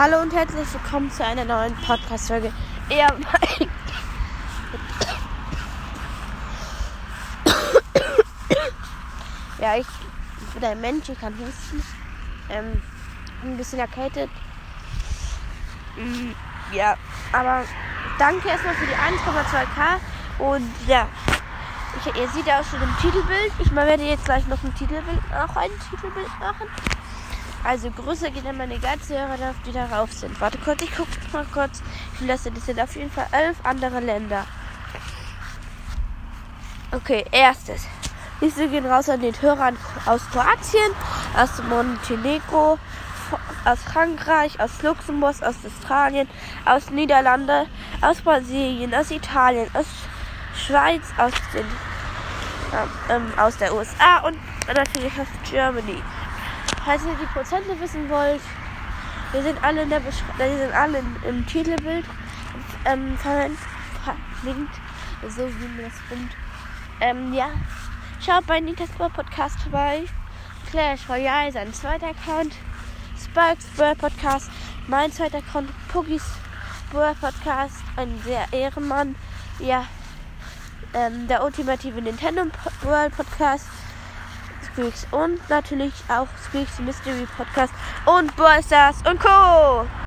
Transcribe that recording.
Hallo und herzlich willkommen zu einer neuen Podcast-Folge. Ja, ja, ich bin ein Mensch, ich kann husten. Ähm, ein bisschen erkältet. Mm, ja, aber danke erstmal für die 1,2k. Und ja, ich, ihr seht ja auch schon im Titelbild. Ich werde jetzt gleich noch ein Titelbild, auch ein Titelbild machen. Also Grüße gehen an meine ganze Hörer, die darauf sind. Warte kurz, ich gucke mal kurz. Ich will das, sind auf jeden Fall elf andere Länder. Okay, erstes. Grüße gehen raus an den Hörern aus Kroatien, aus Montenegro, aus Frankreich, aus Luxemburg, aus Australien, aus Niederlande, aus Brasilien, aus Italien, aus Schweiz, aus den ähm, aus der USA und natürlich aus Germany. Falls ihr die Prozente wissen wollt, wir sind alle in der Besch wir sind alle im Titelbild ähm, verlinkt, so wie man das findet. Ähm, ja, schaut bei Nitas Podcast vorbei. Clash Royale, sein zweiter Account. Spikes World Podcast, mein zweiter Account. Puggies World Podcast, ein sehr Ehrenmann. Ja, ähm, der ultimative Nintendo World Podcast. Squeaks und natürlich auch Squeaks Mystery Podcast und Boystars und Co.